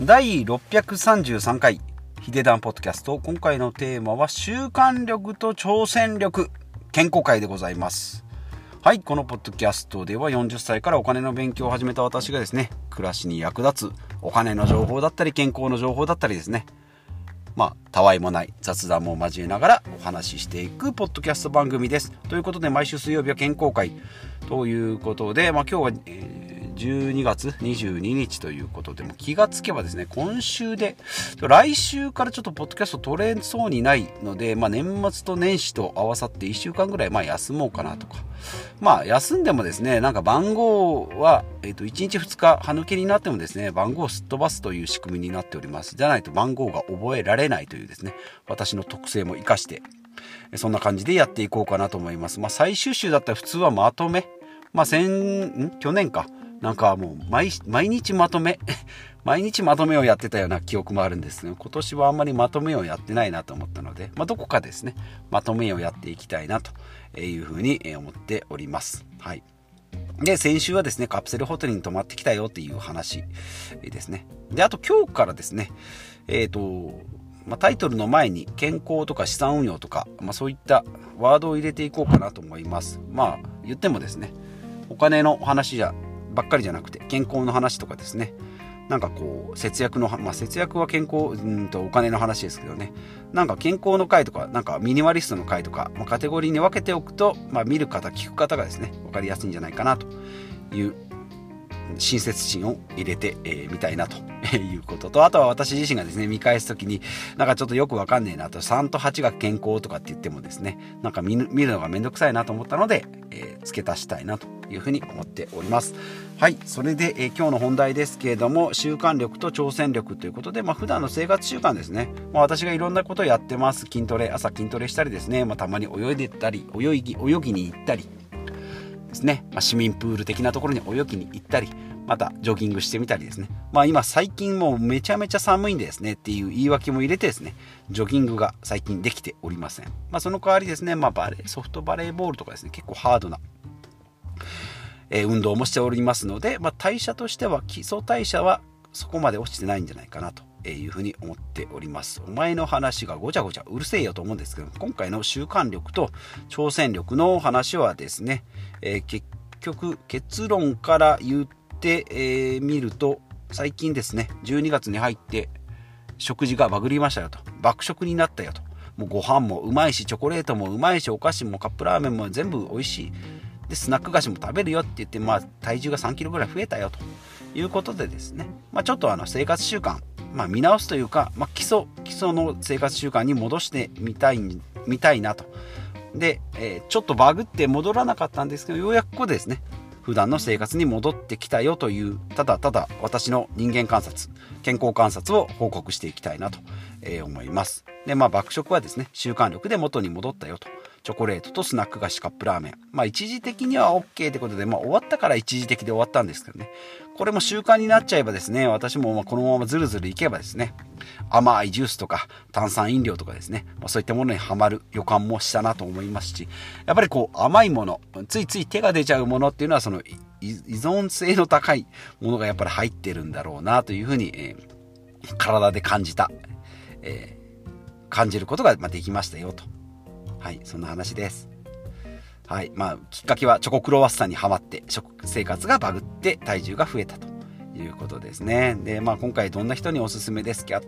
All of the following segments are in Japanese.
第633回ヒデダンポッドキャスト。今回のテーマは習慣力と挑戦力。健康会でございます。はいこのポッドキャストでは40歳からお金の勉強を始めた私がですね暮らしに役立つお金の情報だったり健康の情報だったりですね。まあ、たわいもない雑談も交えながらお話ししていくポッドキャスト番組です。ということで、毎週水曜日は健康会。ということで、まあ、今日は、えー12月22日ということでも気がつけばですね今週で来週からちょっとポッドキャスト取れそうにないので、まあ、年末と年始と合わさって1週間ぐらいまあ休もうかなとかまあ休んでもですねなんか番号は、えー、と1日2日歯抜けになってもですね番号をすっ飛ばすという仕組みになっておりますじゃないと番号が覚えられないというですね私の特性も活かしてそんな感じでやっていこうかなと思います。まあ、最終週だったら普通はまとめ。まあ、先、ん？去年か。なんかもう毎日まとめ 毎日まとめをやってたような記憶もあるんですが今年はあんまりまとめをやってないなと思ったので、まあ、どこかですねまとめをやっていきたいなというふうに思っております。はい。で先週はですねカプセルホテルに泊まってきたよっていう話ですね。であと今日からですねえっ、ー、とまあ、タイトルの前に健康とか資産運用とか、まあ、そういったワードを入れていこうかなと思います。まあ言ってもですねお金の話じゃばっかりじゃなくて健康の話とかですね。なんかこう節約の、まあ、節約は健康うんとお金の話ですけどね。なんか健康の会とかなんかミニマリストの回とか、まあ、カテゴリーに分けておくと、まあ、見る方聞く方がですね分かりやすいんじゃないかなという親切心を入れてみ、えー、たいなということとあとは私自身がですね見返す時になんかちょっとよくわかんねえなと3と8が健康とかって言ってもですねなんか見るのがめんどくさいなと思ったので、えー、付け足したいなというふうに思っております。はいそれで、えー、今日の本題ですけれども習慣力と挑戦力ということで、まあ、普段の生活習慣ですね、まあ、私がいろんなことをやってます。筋トレ朝筋トレしたりですね、まあ、たまに泳いでったり泳ぎ泳ぎに行ったりですね、まあ、市民プール的なところに泳ぎに行ったりまたジョギングしてみたりですね。まあ今最近もうめちゃめちゃ寒いんですねっていう言い訳も入れてですね、ジョギングが最近できておりません。まあその代わりですね、まあバレー、ソフトバレーボールとかですね、結構ハードな、え、運動もしておりますので、まあ代謝としては基礎代謝はそこまで落ちてないんじゃないかなというふうに思っております。お前の話がごちゃごちゃうるせえよと思うんですけど、今回の習慣力と挑戦力の話はですね、えー、結局結論から言うて、えー、ると最近ですね12月に入って食事がバグりましたよと。爆食になったよと。もうご飯もうまいしチョコレートもうまいしお菓子もカップラーメンも全部美味しい。でスナック菓子も食べるよって言って、まあ、体重が3キロぐらい増えたよということでですね、まあ、ちょっとあの生活習慣、まあ、見直すというか、まあ、基礎基礎の生活習慣に戻してみたいみたいなと。で、えー、ちょっとバグって戻らなかったんですけどようやくここですね。普段の生活に戻ってきたよというただただ私の人間観察健康観察を報告していきたいなと思います。でまあ爆食はですね習慣力で元に戻ったよと。チョコレートとスナック菓子カップラーメン。まあ一時的には OK ってことで、まあ終わったから一時的で終わったんですけどね。これも習慣になっちゃえばですね、私もこのままずるずるいけばですね、甘いジュースとか炭酸飲料とかですね、まあ、そういったものにはまる予感もしたなと思いますし、やっぱりこう甘いもの、ついつい手が出ちゃうものっていうのはその依存性の高いものがやっぱり入ってるんだろうなというふうに、えー、体で感じた、えー、感じることができましたよとはい、そんな話です。はい、まあ、きっかけはチョコクロワッサンにはまって、食生活がバグって体重が増えたということですね。で、まあ、今回どんな人におすすめですきゃ、で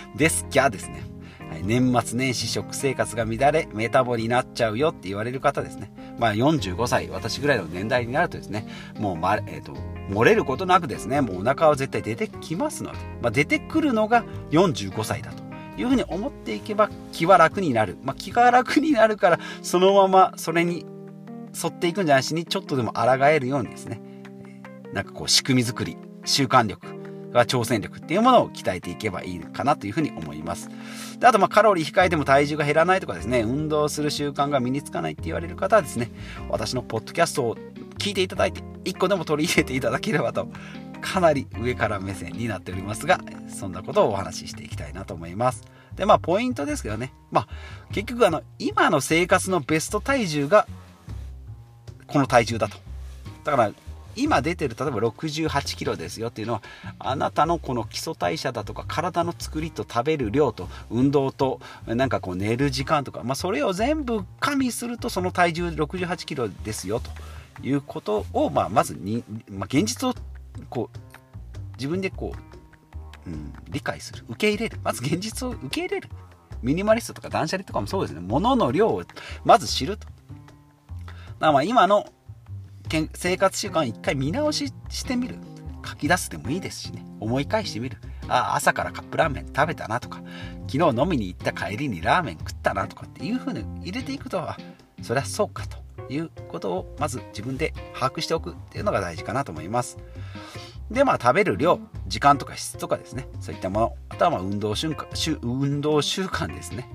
ですきゃですね。はい、年末年始食生活が乱れ、メタボになっちゃうよって言われる方ですね。まあ、45歳、私ぐらいの年代になるとですね、もう、ま、えっ、ー、と、漏れることなくですね、もうお腹は絶対出てきますので、まあ、出てくるのが45歳だと。いうふうに思っていけば気は楽になる。まあ、気が楽になるから、そのままそれに沿っていくんじゃないしに、ちょっとでも抗えるようにですね、なんかこう仕組み作り、習慣力、が挑戦力っていうものを鍛えていけばいいかなというふうに思います。であと、まあ、カロリー控えても体重が減らないとかですね、運動する習慣が身につかないって言われる方はですね、私のポッドキャストを聞いていただいて、一個でも取り入れていただければとかなり上から目線になっておりますが、そんなことをお話ししていきたいなと思います。で、まあ、ポイントですけどね、まあ、結局、あの、今の生活のベスト体重が、この体重だと。だから、今出てる例えば68キロですよっていうのはあなたのこの基礎代謝だとか体の作りと食べる量と運動となんかこう寝る時間とか、まあ、それを全部加味するとその体重68キロですよということを、まあ、まずに、まあ、現実をこう自分でこう、うん、理解する。受け入れる。まず現実を受け入れる。ミニマリストとか断捨離とかもそうですね。物の量をまず知ると。だまあ今の生活習慣一回見直ししてみる。書き出すでもいいですしね。思い返してみる。あ朝からカップラーメン食べたなとか。昨日飲みに行った帰りにラーメン食ったなとかっていう風に入れていくとあそりゃそうかと。いうことをまず自分で把握しておくっていうのが大事かなと思います。でまあ食べる量時間とか質とかですね。そういったもの。あとはまあ運動習慣運動習慣ですね、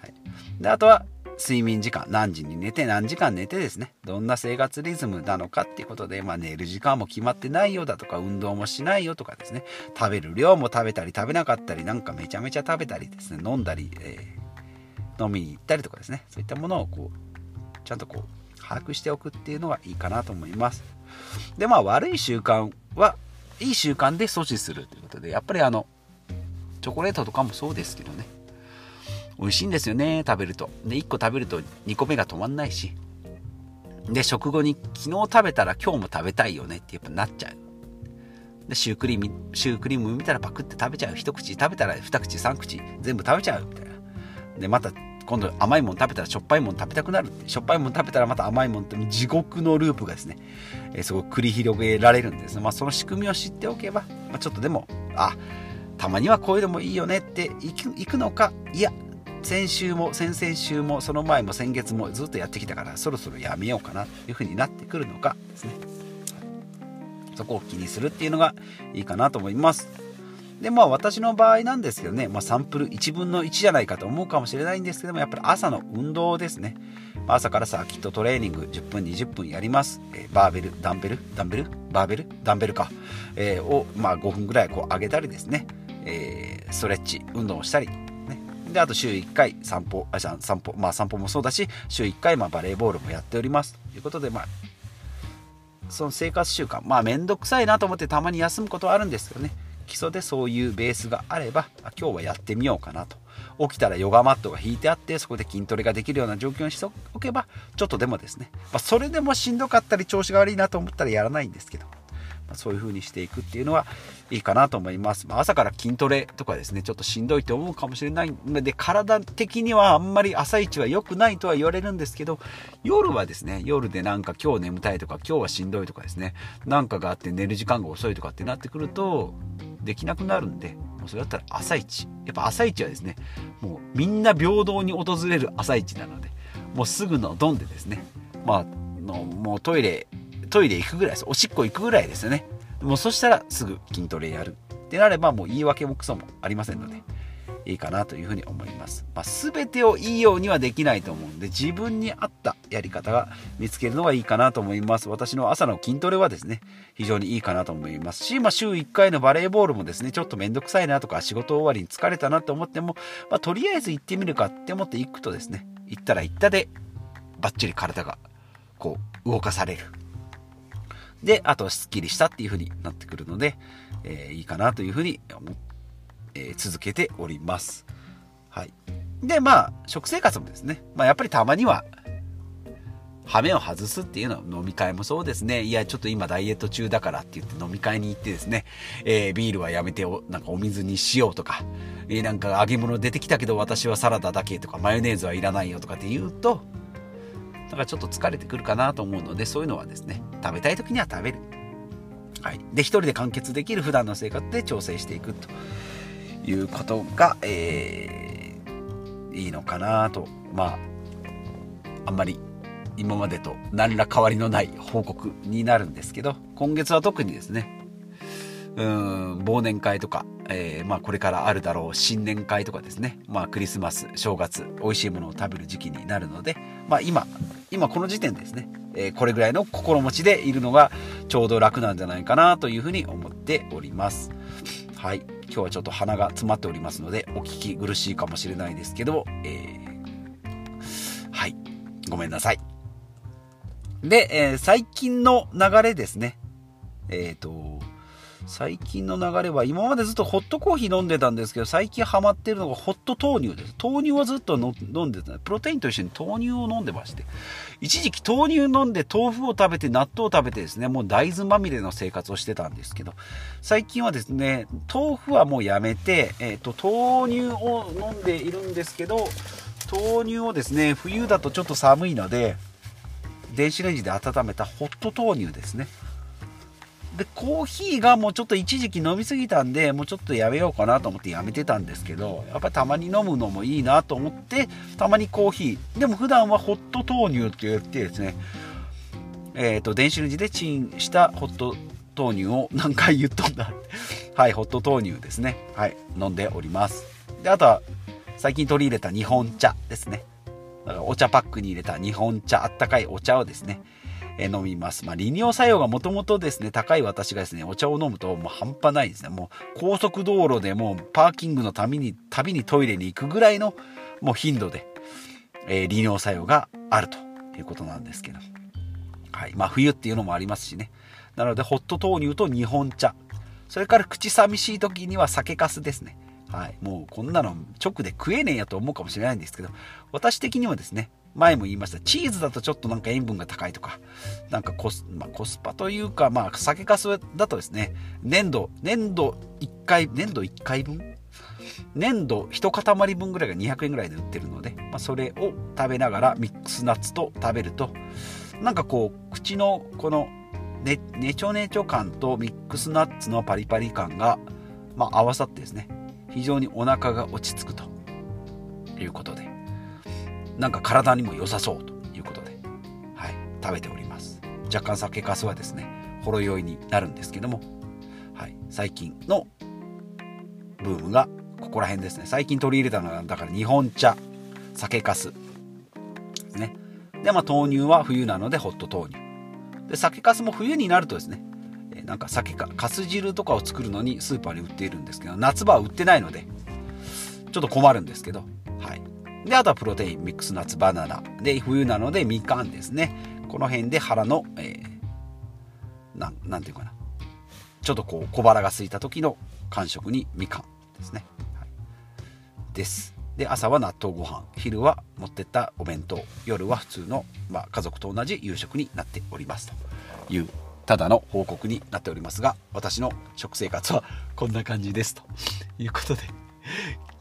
はい、であとは睡眠時間。何時に寝て何時間寝てですね。どんな生活リズムなのかっていうことで、まあ、寝る時間も決まってないよだとか運動もしないよとかですね。食べる量も食べたり食べなかったりなんかめちゃめちゃ食べたりですね。飲んだり、えー、飲みに行ったりとかですね。そういったものをこうちゃんとこう把握しておくっていうのがいいかなと思います。でまあ悪い習慣はいい習慣で阻止するということでやっぱりあのチョコレートとかもそうですけどね。美味しいんですよね食べると。で1個食べると2個目が止まんないし。で食後に昨日食べたら今日も食べたいよねってやっぱなっちゃう。でシュークリームシュークリーム見たらパクって食べちゃう。一口食べたら二口三口全部食べちゃうみたいな。でまた今度甘いもん食べたらしょっぱいもん食べたくなるしょっぱいもん食べたらまた甘いもんって地獄のループがですね、えー、すごく繰り広げられるんです、まあ、その仕組みを知っておけば、まあ、ちょっとでもあたまにはこういうのもいいよねっていくいくのか。いや先週も先々週もその前も先月もずっとやってきたからそろそろやめようかなというふうになってくるのかですね。そこを気にするっていうのがいいかなと思います。でまあ私の場合なんですけどね、まあ、サンプル1分の1じゃないかと思うかもしれないんですけどもやっぱり朝の運動ですね。朝からサーキットトレーニング10分20分やります、えー、バーベルダンベル？ダンベル？バーベル？ダンベルか、えー、を、まあ、5分ぐらいこう上げたりですね、えー、ストレッチ運動をしたり。ね。であと週1回散歩あ散歩。まあ散歩もそうだし週1回まあバレーボールもやっております。ということでまあその生活習慣。まあ面倒くさいなと思ってたまに休むことはあるんですけどね。基礎でそういうベースがあれば今日はやってみようかなと起きたらヨガマットが引いてあってそこで筋トレができるような状況にしておけばちょっとでもですね、まあ、それでもしんどかったり調子が悪いなと思ったらやらないんですけどまそういう風にしていくっていうのはいいかなと思います。まあ、朝から筋トレとかですね、ちょっとしんどいと思うかもしれないので、体的にはあんまり朝一は良くないとは言われるんですけど、夜はですね、夜でなんか今日眠たいとか、今日はしんどいとかですね、なんかがあって寝る時間が遅いとかってなってくると、できなくなるんで、もうそれだったら朝一。やっぱ朝一はですね、もうみんな平等に訪れる朝一なので、もうすぐのドンでですね、まあ、のもうトイレトイレ行くぐらいです。おしっこ行くぐらいですよね。もうそしたらすぐ筋トレやるってなればもう言い訳もクソもありませんので、いいかなというふうに思います。まあ、全てをいいようにはできないと思うんで、自分に合ったやり方が見つけるのがいいかなと思います。私の朝の筋トレはですね、非常にいいかなと思いますし、まあ、週1回のバレーボールもですね、ちょっとめんどくさいなとか、仕事終わりに疲れたなと思っても、まあ、とりあえず行ってみるかって思って行くとですね、行ったら行ったで、バッチリ体がこう動かされるで、あとすっきりしたっていう風になってくるので、えー、いいかなという風に思って、えー、続けております。はい。で、まあ、食生活もですね、まあ、やっぱりたまには、羽目を外すっていうのは飲み会もそうですね。いや、ちょっと今ダイエット中だからって言って飲み会に行ってですね、えー、ビールはやめてお、なんかお水にしようとか、えー、なんか揚げ物出てきたけど私はサラダだけとか、マヨネーズはいらないよとかって言うと、だかちょっと疲れてくるかなと思うのでそういうのはですね食べたい時には食べる、はい、で一人で完結できる普段の生活で調整していくということが、えー、いいのかなと。まああんまり今までと何ら変わりのない報告になるんですけど今月は特にですねうん忘年会とか、えー、まあ、これからあるだろう新年会とかですね、まあ、クリスマス正月美味しいものを食べる時期になるので、まあ、今今この時点ですね、えー、これぐらいの心持ちでいるのがちょうど楽なんじゃないかなというふうに思っております。はい。今日はちょっと鼻が詰まっておりますのでお聞き苦しいかもしれないですけど、えー、はい。ごめんなさい。で、え最近の流れですね。えっ、ー、と、最近の流れは、今までずっとホットコーヒー飲んでたんですけど、最近ハマってるのがホット豆乳です。豆乳はずっと飲んでた。プロテインと一緒に豆乳を飲んでまして。一時期豆乳飲んで豆腐を食べて納豆を食べてですね、もう大豆まみれの生活をしてたんですけど、最近はですね、豆腐はもうやめて、えっ、ー、と、豆乳を飲んでいるんですけど、豆乳をですね、冬だとちょっと寒いので、電子レンジで温めたホット豆乳ですね。で、コーヒーがもうちょっと一時期飲みすぎたんで、もうちょっとやめようかなと思ってやめてたんですけど、やっぱりたまに飲むのもいいなと思って、たまにコーヒー。でも普段はホット豆乳って言ってですね、えっ、ー、と、電子レンジでチンしたホット豆乳を何回言っとんだ。はい、ホット豆乳ですね。はい、飲んでおります。で、あとは、最近取り入れた日本茶ですね。だからお茶パックに入れた日本茶、あったかいお茶をですね、え飲みます。まあ、利尿作用がもともとですね、高い私がですね、お茶を飲むともう半端ないですね。もう高速道路でもうパーキングのために、旅にトイレに行くぐらいのもう頻度で、えー、利尿作用があるということなんですけど。はい。まあ、冬っていうのもありますしね。なので、ホット豆乳と日本茶。それから口寂しい時には酒粕ですね。はい。もうこんなの直で食えねえやと思うかもしれないんですけど、私的にはですね、前も言いました。チーズだとちょっとなんか塩分が高いとか。なんかコス,、まあ、コスパというか、まあ、酒かすだとですね。粘土粘土1回粘土1回分？粘土1塊分ぐらいが200円ぐらいで売ってるので、まあ、それを食べながらミックスナッツと食べるとなんかこう口のこのねねちょねちょ感とミックスナッツのパリパリ感が、まあ、合わさってですね。非常にお腹が落ち着くということで。なんか体にも良さそうということで、はい、食べております。若干酒粕はですねほろ酔いになるんですけども、はい、最近のブームがここら辺ですね。最近取り入れたのはだから日本茶酒粕ですね。でまあ豆乳は冬なのでホット豆乳。で酒粕も冬になるとですねなんか酒かかす汁とかを作るのにスーパーに売っているんですけど夏場は売ってないのでちょっと困るんですけどで、あとはプロテイン、ミックスナッツ、バナナ。で、冬なのでみかんですね。この辺で腹の、えー、な、なんていうかな。ちょっとこう小腹が空いた時の間食にみかんですね。はい、です。で、朝は納豆ご飯。昼は持ってったお弁当。夜は普通の、まあ、家族と同じ夕食になっておりますというただの報告になっておりますが私の食生活はこんな感じですということで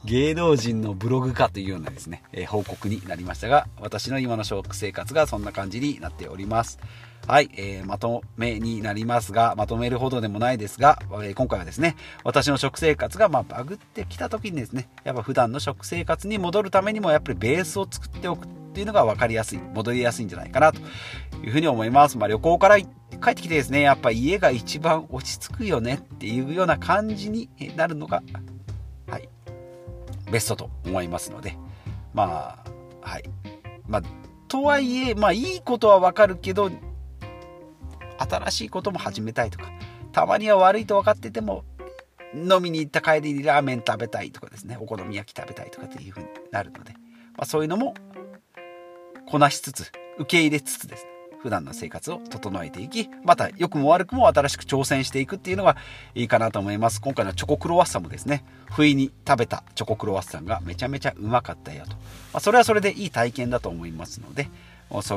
芸能人のブログ化というようなですね、え、報告になりましたが、私の今の食生活がそんな感じになっております。はい、えー、まとめになりますが、まとめるほどでもないですが、えー、今回はですね、私の食生活がまバグってきた時にですね、やっぱ普段の食生活に戻るためにもやっぱりベースを作っておくっていうのが分かりやすい、戻りやすいんじゃないかなというふうに思います。まあ、旅行から帰ってきてですね、やっぱ家が一番落ち着くよねっていうような感じになるのがベストと思いますのでまあはい。まあとはいえまあいいことはわかるけど新しいことも始めたいとかたまには悪いと分かってても飲みに行った帰りにラーメン食べたいとかですねお好み焼き食べたいとかっていう風になるので、まあ、そういうのもこなしつつ受け入れつつですね。普段の生活を整えていき、また良くも悪くも新しく挑戦していくっていうのがいいかなと思います。今回のチョコクロワッサンもですね、不意に食べたチョコクロワッサンがめちゃめちゃうまかったよと。まあ、それはそれでいい体験だと思いますので、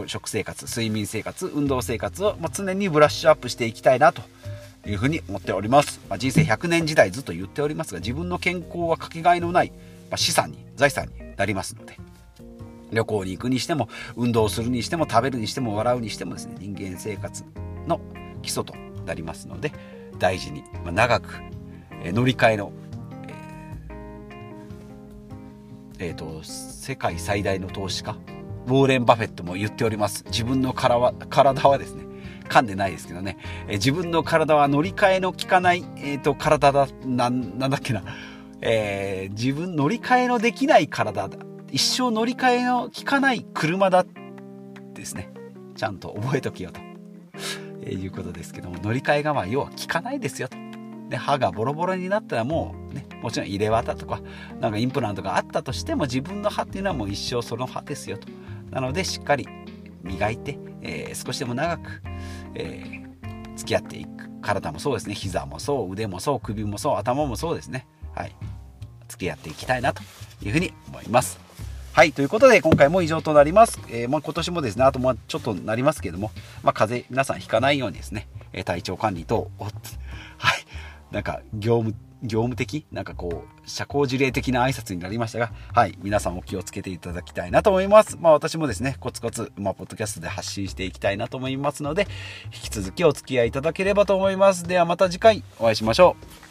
食生活、睡眠生活、運動生活を常にブラッシュアップしていきたいなというふうに思っております。まあ、人生100年時代ずっと言っておりますが、自分の健康はかけがえのない、ま資産に、財産になりますので、旅行に行くにしても運動するにしても食べるにしても笑うにしてもですね人間生活の基礎となりますので大事に、まあ、長く、えー、乗り換えのえー、えー、と世界最大の投資家ウォーレン・バフェットも言っております。自分の体は体はですね噛んでないですけどね、え、自分の体は乗り換えの効かない、えーと、体だななんだっけな、えー、自分乗り換えのできない体だ。一生乗り換えの効かない車だですね。ちゃんと覚えときよと、えいうことですけども乗り換えがまあ要は効かないですよと。で歯がボロボロになったらもうねもちろん入れ綿とかなんかインプラントがあったとしても自分の歯っていうのはもう一生その歯ですよと。なのでしっかり磨いて、えー、少しでも長く、えー、付き合っていく。体もそうですね。膝もそう腕もそう首もそう頭もそうですね。はい。付き合っていきたいなというふうに思います。はい。ということで、今回も以上となります。えー、まあ、今年もですね、あとまあちょっとなりますけども、まあ、風邪、皆さんひかないようにですね、え体調管理と、はい。なんか、業務、業務的なんかこう、社交辞令的な挨拶になりましたが、はい。皆さんお気をつけていただきたいなと思います。まあ、私もですね、コツコツ、まあ、ポッドキャストで発信していきたいなと思いますので、引き続きお付き合いいただければと思います。ではまた次回お会いしましょう。